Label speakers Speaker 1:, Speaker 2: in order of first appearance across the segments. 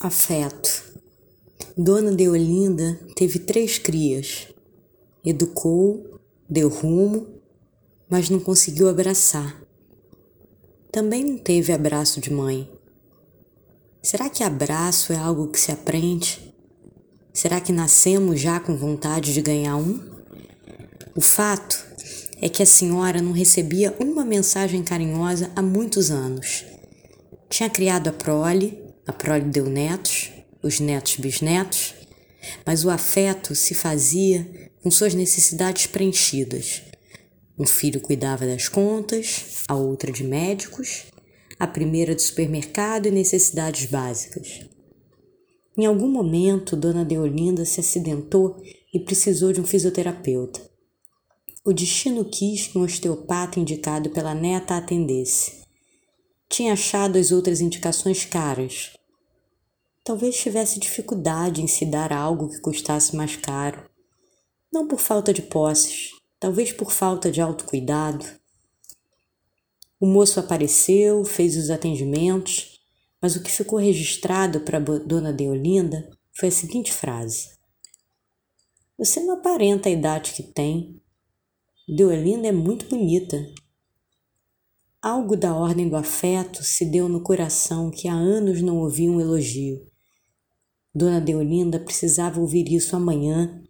Speaker 1: Afeto. Dona Deolinda teve três crias. Educou, deu rumo, mas não conseguiu abraçar. Também não teve abraço de mãe. Será que abraço é algo que se aprende? Será que nascemos já com vontade de ganhar um? O fato é que a senhora não recebia uma mensagem carinhosa há muitos anos. Tinha criado a prole, a prole deu netos, os netos bisnetos, mas o afeto se fazia com suas necessidades preenchidas. Um filho cuidava das contas, a outra de médicos, a primeira de supermercado e necessidades básicas. Em algum momento, Dona Deolinda se acidentou e precisou de um fisioterapeuta. O destino quis que um osteopata indicado pela neta a atendesse. Tinha achado as outras indicações caras, Talvez tivesse dificuldade em se dar algo que custasse mais caro. Não por falta de posses, talvez por falta de autocuidado. O moço apareceu, fez os atendimentos, mas o que ficou registrado para Dona Deolinda foi a seguinte frase: Você não aparenta a idade que tem. Deolinda é muito bonita. Algo da ordem do afeto se deu no coração que há anos não ouvia um elogio. Dona Deolinda precisava ouvir isso amanhã,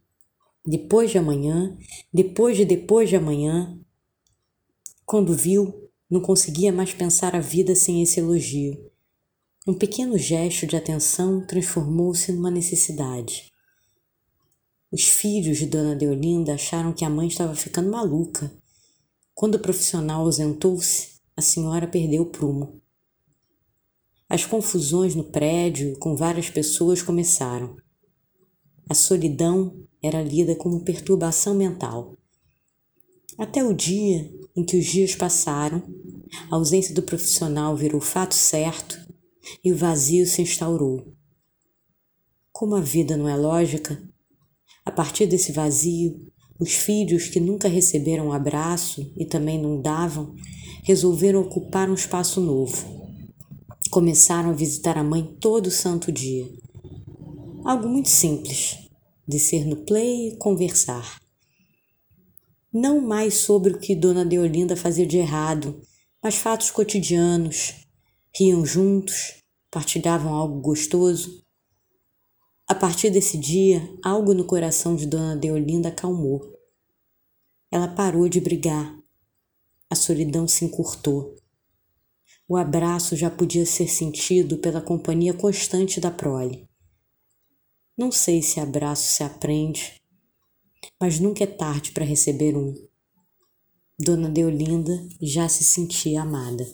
Speaker 1: depois de amanhã, depois de depois de amanhã. Quando viu, não conseguia mais pensar a vida sem esse elogio. Um pequeno gesto de atenção transformou-se numa necessidade. Os filhos de Dona Deolinda acharam que a mãe estava ficando maluca. Quando o profissional ausentou-se, a senhora perdeu o prumo. As confusões no prédio com várias pessoas começaram. A solidão era lida como perturbação mental. Até o dia em que os dias passaram, a ausência do profissional virou fato certo e o vazio se instaurou. Como a vida não é lógica, a partir desse vazio, os filhos que nunca receberam um abraço e também não davam, resolveram ocupar um espaço novo Começaram a visitar a mãe todo santo dia. Algo muito simples, descer no play e conversar. Não mais sobre o que Dona Deolinda fazia de errado, mas fatos cotidianos. Riam juntos, partilhavam algo gostoso. A partir desse dia, algo no coração de Dona Deolinda acalmou. Ela parou de brigar. A solidão se encurtou. O abraço já podia ser sentido pela companhia constante da prole. Não sei se abraço se aprende, mas nunca é tarde para receber um. Dona Deolinda já se sentia amada.